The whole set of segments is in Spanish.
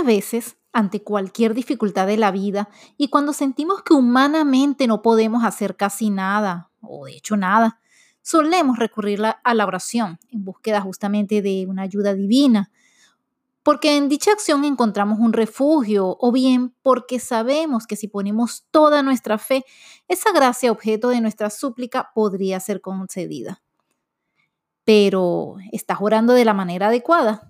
Muchas veces, ante cualquier dificultad de la vida y cuando sentimos que humanamente no podemos hacer casi nada, o de hecho nada, solemos recurrir a la oración en búsqueda justamente de una ayuda divina, porque en dicha acción encontramos un refugio o bien porque sabemos que si ponemos toda nuestra fe, esa gracia objeto de nuestra súplica podría ser concedida. Pero, ¿estás orando de la manera adecuada?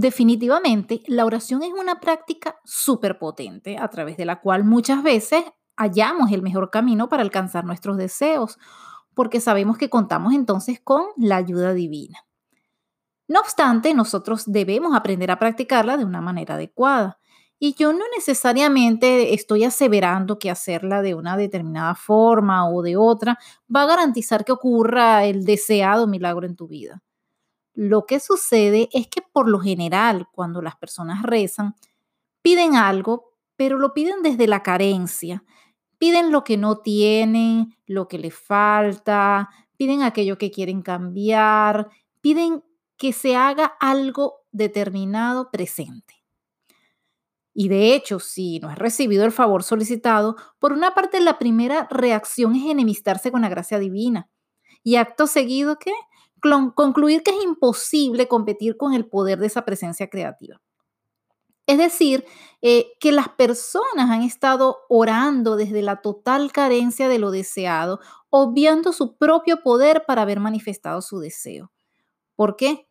Definitivamente, la oración es una práctica súper potente a través de la cual muchas veces hallamos el mejor camino para alcanzar nuestros deseos, porque sabemos que contamos entonces con la ayuda divina. No obstante, nosotros debemos aprender a practicarla de una manera adecuada. Y yo no necesariamente estoy aseverando que hacerla de una determinada forma o de otra va a garantizar que ocurra el deseado milagro en tu vida. Lo que sucede es que por lo general, cuando las personas rezan, piden algo, pero lo piden desde la carencia. Piden lo que no tienen, lo que les falta, piden aquello que quieren cambiar, piden que se haga algo determinado presente. Y de hecho, si no has recibido el favor solicitado, por una parte la primera reacción es enemistarse con la gracia divina. Y acto seguido, ¿qué? Concluir que es imposible competir con el poder de esa presencia creativa. Es decir, eh, que las personas han estado orando desde la total carencia de lo deseado, obviando su propio poder para haber manifestado su deseo. ¿Por qué?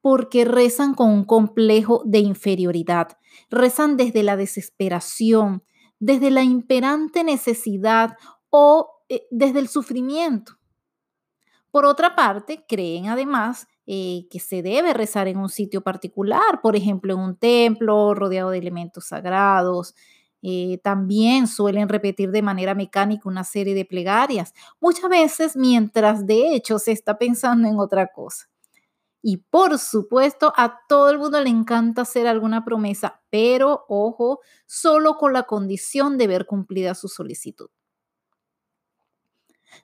Porque rezan con un complejo de inferioridad, rezan desde la desesperación, desde la imperante necesidad o eh, desde el sufrimiento. Por otra parte, creen además eh, que se debe rezar en un sitio particular, por ejemplo, en un templo rodeado de elementos sagrados. Eh, también suelen repetir de manera mecánica una serie de plegarias, muchas veces mientras de hecho se está pensando en otra cosa. Y por supuesto, a todo el mundo le encanta hacer alguna promesa, pero ojo, solo con la condición de ver cumplida su solicitud.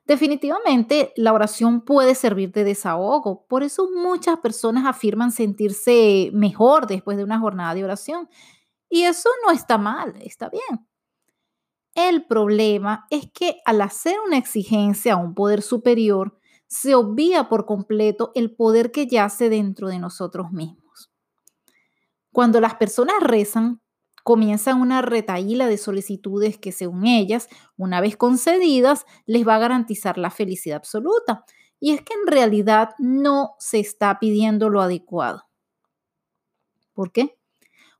Definitivamente, la oración puede servir de desahogo. Por eso muchas personas afirman sentirse mejor después de una jornada de oración. Y eso no está mal, está bien. El problema es que al hacer una exigencia a un poder superior, se obvia por completo el poder que yace dentro de nosotros mismos. Cuando las personas rezan, comienzan una retaíla de solicitudes que según ellas, una vez concedidas, les va a garantizar la felicidad absoluta. Y es que en realidad no se está pidiendo lo adecuado. ¿Por qué?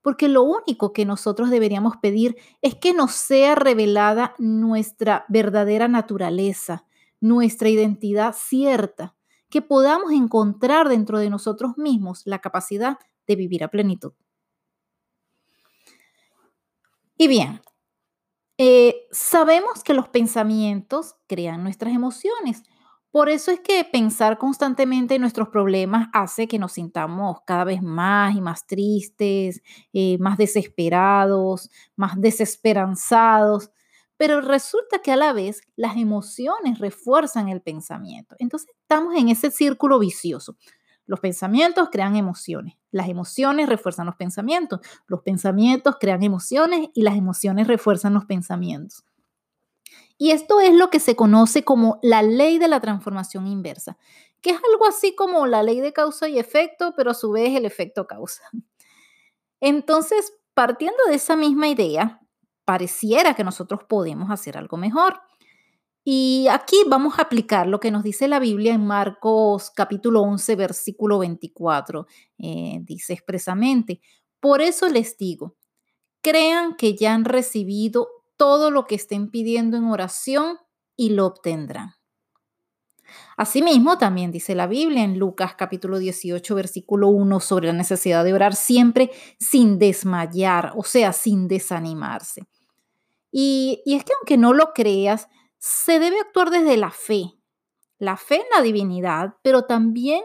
Porque lo único que nosotros deberíamos pedir es que nos sea revelada nuestra verdadera naturaleza, nuestra identidad cierta, que podamos encontrar dentro de nosotros mismos la capacidad de vivir a plenitud. Y bien, eh, sabemos que los pensamientos crean nuestras emociones. Por eso es que pensar constantemente en nuestros problemas hace que nos sintamos cada vez más y más tristes, eh, más desesperados, más desesperanzados. Pero resulta que a la vez las emociones refuerzan el pensamiento. Entonces estamos en ese círculo vicioso. Los pensamientos crean emociones, las emociones refuerzan los pensamientos, los pensamientos crean emociones y las emociones refuerzan los pensamientos. Y esto es lo que se conoce como la ley de la transformación inversa, que es algo así como la ley de causa y efecto, pero a su vez el efecto causa. Entonces, partiendo de esa misma idea, pareciera que nosotros podemos hacer algo mejor. Y aquí vamos a aplicar lo que nos dice la Biblia en Marcos capítulo 11, versículo 24. Eh, dice expresamente, por eso les digo, crean que ya han recibido todo lo que estén pidiendo en oración y lo obtendrán. Asimismo, también dice la Biblia en Lucas capítulo 18, versículo 1, sobre la necesidad de orar siempre sin desmayar, o sea, sin desanimarse. Y, y es que aunque no lo creas, se debe actuar desde la fe, la fe en la divinidad, pero también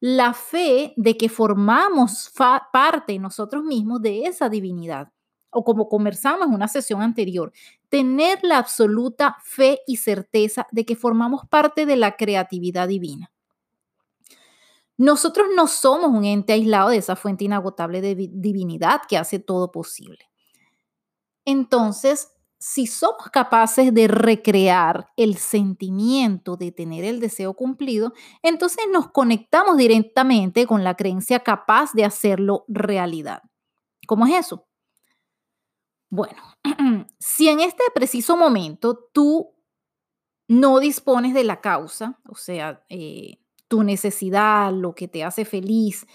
la fe de que formamos parte nosotros mismos de esa divinidad. O como conversamos en una sesión anterior, tener la absoluta fe y certeza de que formamos parte de la creatividad divina. Nosotros no somos un ente aislado de esa fuente inagotable de divinidad que hace todo posible. Entonces, si somos capaces de recrear el sentimiento de tener el deseo cumplido, entonces nos conectamos directamente con la creencia capaz de hacerlo realidad. ¿Cómo es eso? Bueno, si en este preciso momento tú no dispones de la causa, o sea, eh, tu necesidad, lo que te hace feliz,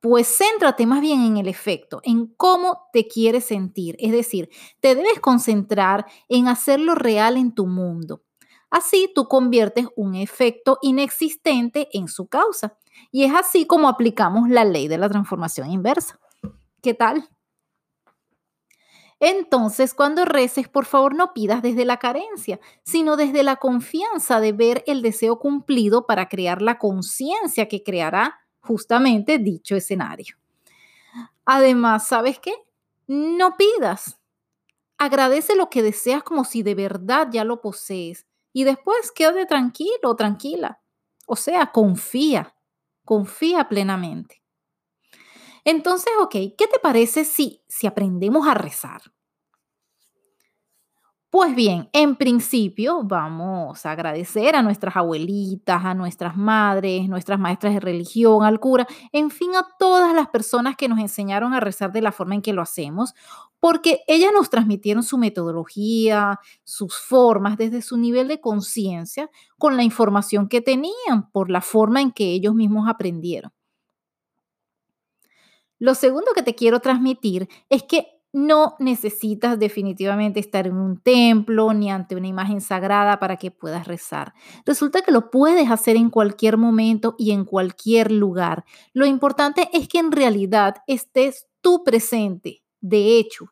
pues céntrate más bien en el efecto, en cómo te quieres sentir. Es decir, te debes concentrar en hacerlo real en tu mundo. Así tú conviertes un efecto inexistente en su causa. Y es así como aplicamos la ley de la transformación inversa. ¿Qué tal? Entonces, cuando reces, por favor no pidas desde la carencia, sino desde la confianza de ver el deseo cumplido para crear la conciencia que creará justamente dicho escenario. Además, ¿sabes qué? No pidas. Agradece lo que deseas como si de verdad ya lo posees y después quédate tranquilo, tranquila. O sea, confía, confía plenamente. Entonces, ok, ¿qué te parece si, si aprendemos a rezar? Pues bien, en principio vamos a agradecer a nuestras abuelitas, a nuestras madres, nuestras maestras de religión, al cura, en fin, a todas las personas que nos enseñaron a rezar de la forma en que lo hacemos, porque ellas nos transmitieron su metodología, sus formas desde su nivel de conciencia, con la información que tenían, por la forma en que ellos mismos aprendieron. Lo segundo que te quiero transmitir es que no necesitas definitivamente estar en un templo ni ante una imagen sagrada para que puedas rezar. Resulta que lo puedes hacer en cualquier momento y en cualquier lugar. Lo importante es que en realidad estés tú presente. De hecho,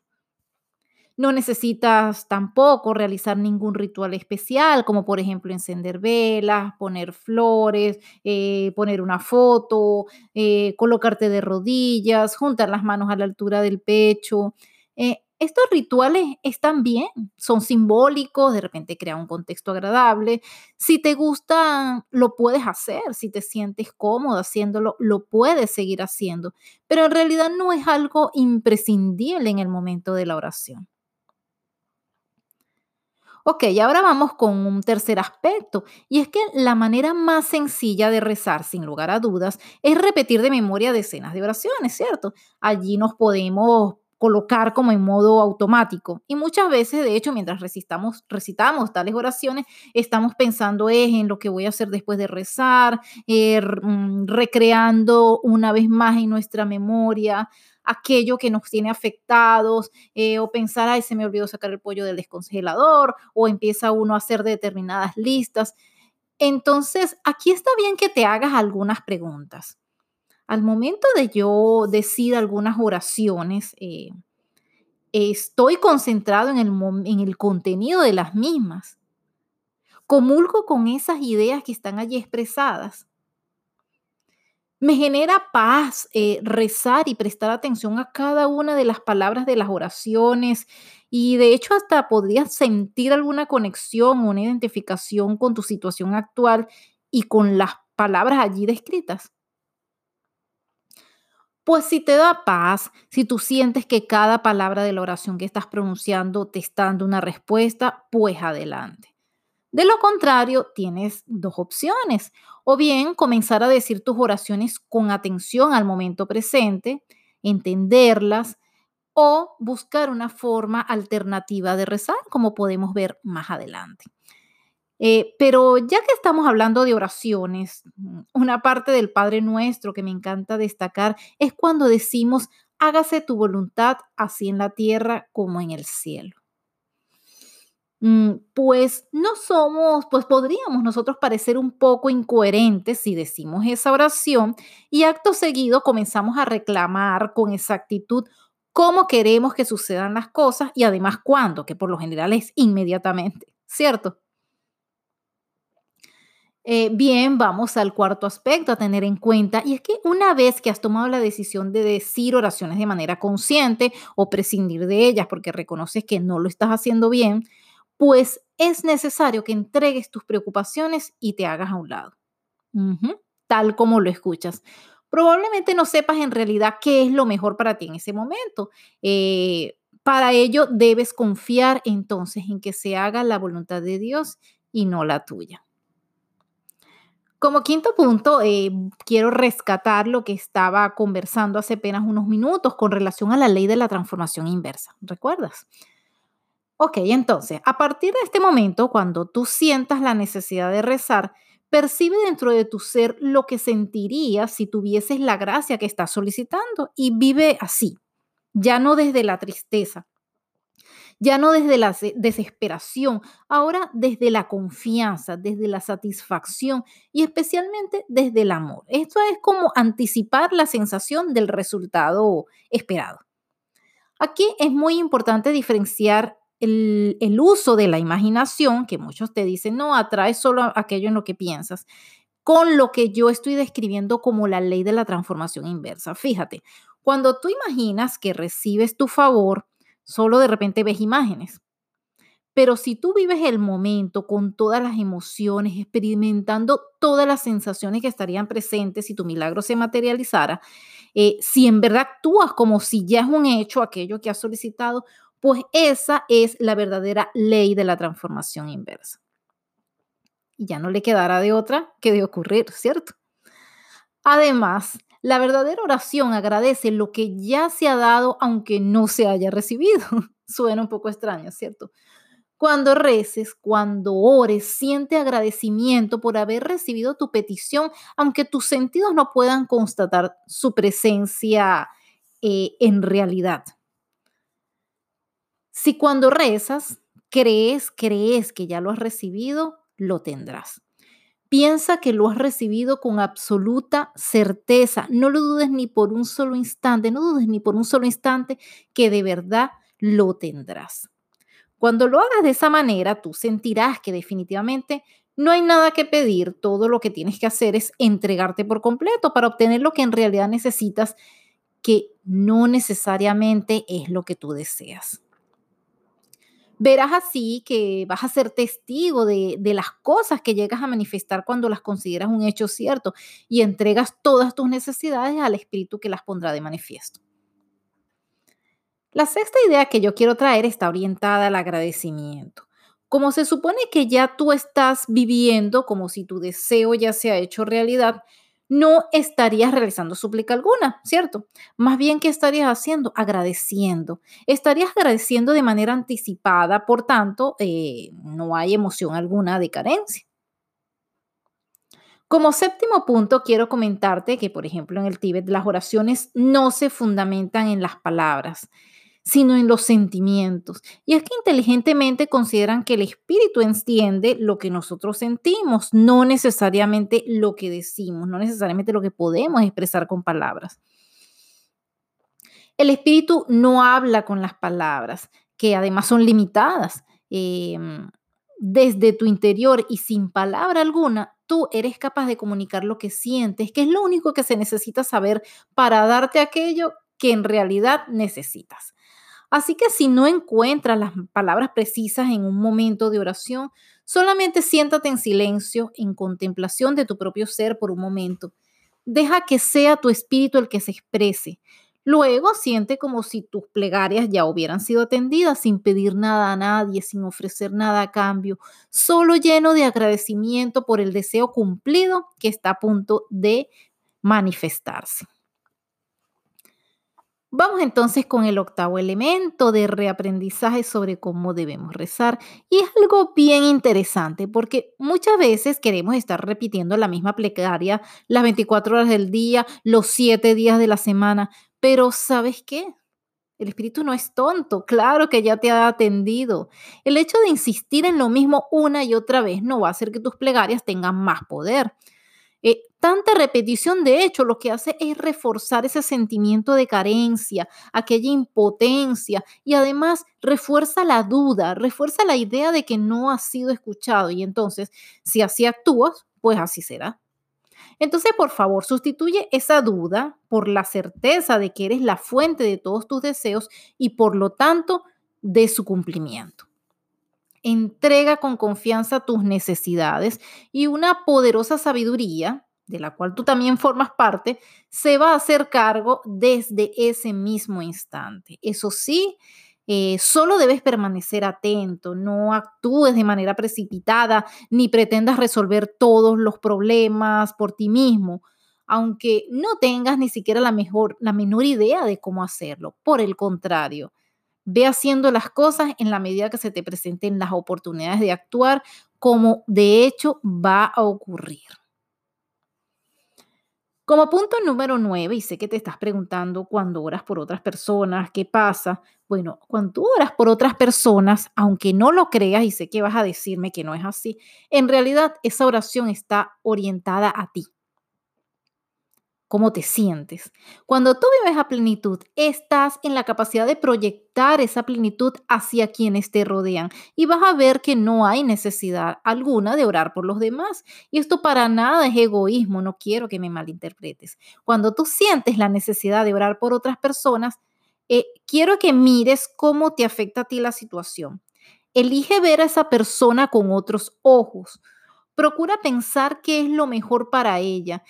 no necesitas tampoco realizar ningún ritual especial, como por ejemplo encender velas, poner flores, eh, poner una foto, eh, colocarte de rodillas, juntar las manos a la altura del pecho. Eh, estos rituales están bien, son simbólicos, de repente crean un contexto agradable. Si te gusta, lo puedes hacer, si te sientes cómodo haciéndolo, lo puedes seguir haciendo, pero en realidad no es algo imprescindible en el momento de la oración. Ok, ahora vamos con un tercer aspecto, y es que la manera más sencilla de rezar, sin lugar a dudas, es repetir de memoria decenas de oraciones, ¿cierto? Allí nos podemos colocar como en modo automático. Y muchas veces, de hecho, mientras recitamos, tales oraciones, estamos pensando en lo que voy a hacer después de rezar, eh, mm, recreando una vez más en nuestra memoria aquello que nos tiene afectados, eh, o pensar, ay, se me olvidó sacar el pollo del descongelador, o empieza uno a hacer determinadas listas. Entonces, aquí está bien que te hagas algunas preguntas. Al momento de yo decir algunas oraciones, eh, estoy concentrado en el, en el contenido de las mismas. Comulgo con esas ideas que están allí expresadas. Me genera paz eh, rezar y prestar atención a cada una de las palabras de las oraciones y de hecho hasta podrías sentir alguna conexión una identificación con tu situación actual y con las palabras allí descritas. Pues si te da paz, si tú sientes que cada palabra de la oración que estás pronunciando te está dando una respuesta, pues adelante. De lo contrario, tienes dos opciones. O bien comenzar a decir tus oraciones con atención al momento presente, entenderlas, o buscar una forma alternativa de rezar, como podemos ver más adelante. Eh, pero ya que estamos hablando de oraciones, una parte del Padre Nuestro que me encanta destacar es cuando decimos, hágase tu voluntad así en la tierra como en el cielo. Mm, pues no somos, pues podríamos nosotros parecer un poco incoherentes si decimos esa oración y acto seguido comenzamos a reclamar con exactitud cómo queremos que sucedan las cosas y además cuándo, que por lo general es inmediatamente, ¿cierto? Eh, bien, vamos al cuarto aspecto a tener en cuenta, y es que una vez que has tomado la decisión de decir oraciones de manera consciente o prescindir de ellas porque reconoces que no lo estás haciendo bien, pues es necesario que entregues tus preocupaciones y te hagas a un lado, tal como lo escuchas. Probablemente no sepas en realidad qué es lo mejor para ti en ese momento. Eh, para ello debes confiar entonces en que se haga la voluntad de Dios y no la tuya. Como quinto punto, eh, quiero rescatar lo que estaba conversando hace apenas unos minutos con relación a la ley de la transformación inversa. ¿Recuerdas? Ok, entonces, a partir de este momento, cuando tú sientas la necesidad de rezar, percibe dentro de tu ser lo que sentirías si tuvieses la gracia que estás solicitando y vive así, ya no desde la tristeza, ya no desde la se- desesperación, ahora desde la confianza, desde la satisfacción y especialmente desde el amor. Esto es como anticipar la sensación del resultado esperado. Aquí es muy importante diferenciar el, uso de la imaginación, que muchos te dicen, no, atrae solo aquello en lo que piensas, con lo que yo estoy describiendo como la ley de la transformación inversa. Fíjate, cuando tú imaginas que recibes tu favor, solo de repente ves imágenes. Pero si tú vives el momento con todas las emociones, experimentando todas las sensaciones que estarían presentes si tu milagro se materializara, eh, si en verdad actúas como si ya es un hecho aquello que has solicitado, pues esa es la verdadera ley de la transformación inversa. Y ya no le quedará de otra que de ocurrir, ¿cierto? Además, la verdadera oración agradece lo que ya se ha dado aunque no se haya recibido. Suena un poco extraño, ¿cierto? Cuando reces, cuando ores, siente agradecimiento por haber recibido tu petición, aunque tus sentidos no puedan constatar su presencia eh, en realidad. Si cuando rezas, crees, crees que ya lo has recibido, lo tendrás. Piensa que lo has recibido con absoluta certeza. No lo dudes ni por un solo instante, no dudes ni por un solo instante que de verdad lo tendrás. Cuando lo hagas de esa manera, tú sentirás que definitivamente no hay nada que pedir, todo lo que tienes que hacer es entregarte por completo para obtener lo que en realidad necesitas, que no necesariamente es lo que tú deseas. Verás así que vas a ser testigo de, de las cosas que llegas a manifestar cuando las consideras un hecho cierto y entregas todas tus necesidades al Espíritu que las pondrá de manifiesto. La sexta idea que yo quiero traer está orientada al agradecimiento. Como se supone que ya tú estás viviendo como si tu deseo ya se ha hecho realidad, no estarías realizando súplica alguna, ¿cierto? Más bien, ¿qué estarías haciendo? Agradeciendo. Estarías agradeciendo de manera anticipada, por tanto, eh, no hay emoción alguna de carencia. Como séptimo punto, quiero comentarte que, por ejemplo, en el Tíbet las oraciones no se fundamentan en las palabras, sino en los sentimientos. Y es que inteligentemente consideran que el espíritu entiende lo que nosotros sentimos, no necesariamente lo que decimos, no necesariamente lo que podemos expresar con palabras. El espíritu no habla con las palabras, que además son limitadas. Em, desde tu interior y sin palabra alguna, tú eres capaz de comunicar lo que sientes, que es lo único que se necesita saber para darte aquello que en realidad necesitas. Así que si no encuentras las palabras precisas en un momento de oración, solamente siéntate en silencio, en contemplación de tu propio ser por un momento. Deja que sea tu espíritu el que se exprese. Luego siente como si tus plegarias ya hubieran sido atendidas sin pedir nada a nadie, sin ofrecer nada a cambio, solo lleno de agradecimiento por el deseo cumplido que está a punto de manifestarse. Vamos entonces con el octavo elemento de reaprendizaje sobre cómo debemos rezar. Y es algo bien interesante porque muchas veces queremos estar repitiendo la misma plegaria las 24 horas del día, los 7 días de la semana, pero ¿sabes qué? El espíritu no es tonto, claro que ya te ha atendido. El hecho de insistir en lo mismo una y otra vez no va a hacer que tus plegarias tengan más poder. Tanta repetición, de hecho, lo que hace es reforzar ese sentimiento de carencia, aquella impotencia y además refuerza la duda, refuerza la idea de que no has sido escuchado y entonces, si así actúas, pues así será. Entonces, por favor, sustituye esa duda por la certeza de que eres la fuente de todos tus deseos y por lo tanto de su cumplimiento. Entrega con confianza tus necesidades y una poderosa sabiduría, de la cual tú también formas parte, se va a hacer cargo desde ese mismo instante. Eso sí, eh, solo debes permanecer atento, no actúes de manera precipitada ni pretendas resolver todos los problemas por ti mismo, aunque no tengas ni siquiera la, mejor, la menor idea de cómo hacerlo. Por el contrario, ve haciendo las cosas en la medida que se te presenten las oportunidades de actuar, como de hecho va a ocurrir. Como punto número nueve, y sé que te estás preguntando cuando oras por otras personas, ¿qué pasa? Bueno, cuando tú oras por otras personas, aunque no lo creas y sé que vas a decirme que no es así, en realidad esa oración está orientada a ti cómo te sientes. Cuando tú vives a plenitud, estás en la capacidad de proyectar esa plenitud hacia quienes te rodean y vas a ver que no hay necesidad alguna de orar por los demás. Y esto para nada es egoísmo, no quiero que me malinterpretes. Cuando tú sientes la necesidad de orar por otras personas, eh, quiero que mires cómo te afecta a ti la situación. Elige ver a esa persona con otros ojos. Procura pensar qué es lo mejor para ella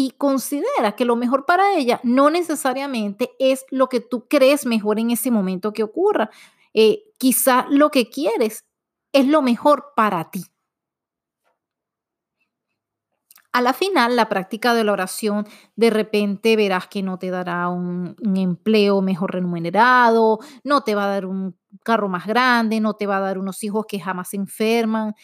y considera que lo mejor para ella no necesariamente es lo que tú crees mejor en ese momento que ocurra. Eh, quizá lo que quieres es lo mejor para ti. A la final, la práctica de la oración, de repente verás que no te dará un, empleo mejor remunerado, no te va a dar un carro más grande, no te va a dar unos hijos que jamás enferman,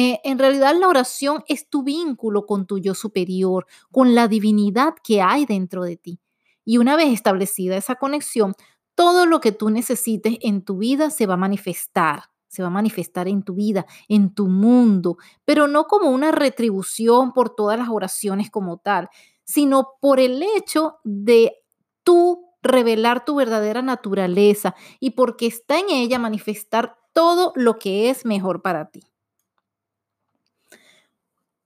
eh, en realidad la oración es tu vínculo con tu yo superior, con la divinidad que hay dentro de ti. Y una vez establecida esa conexión, todo lo que tú necesites en tu vida se va a manifestar, se va a manifestar en tu vida, en tu mundo, pero no como una retribución por todas las oraciones como tal, sino por el hecho de tú revelar tu verdadera naturaleza y porque está en ella manifestar todo lo que es mejor para ti.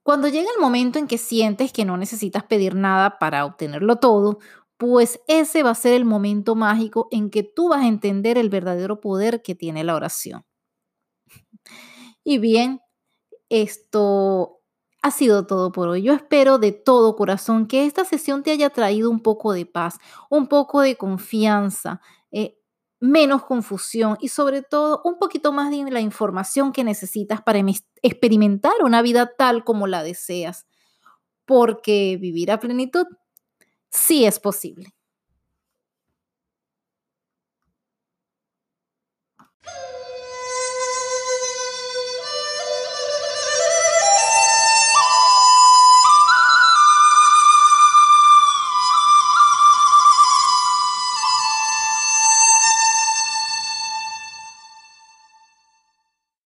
Cuando llega el momento en que sientes que no necesitas pedir nada para obtenerlo todo, pues ese va a ser el momento mágico en que tú vas a entender el verdadero poder que tiene la oración. Y bien, esto ha sido todo por hoy. Yo espero de todo corazón que esta sesión te haya traído un poco de paz, un poco de confianza, eh, menos confusión y sobre todo un poquito más de la información que necesitas para experimentar una vida tal como la deseas, porque vivir a plenitud sí es posible.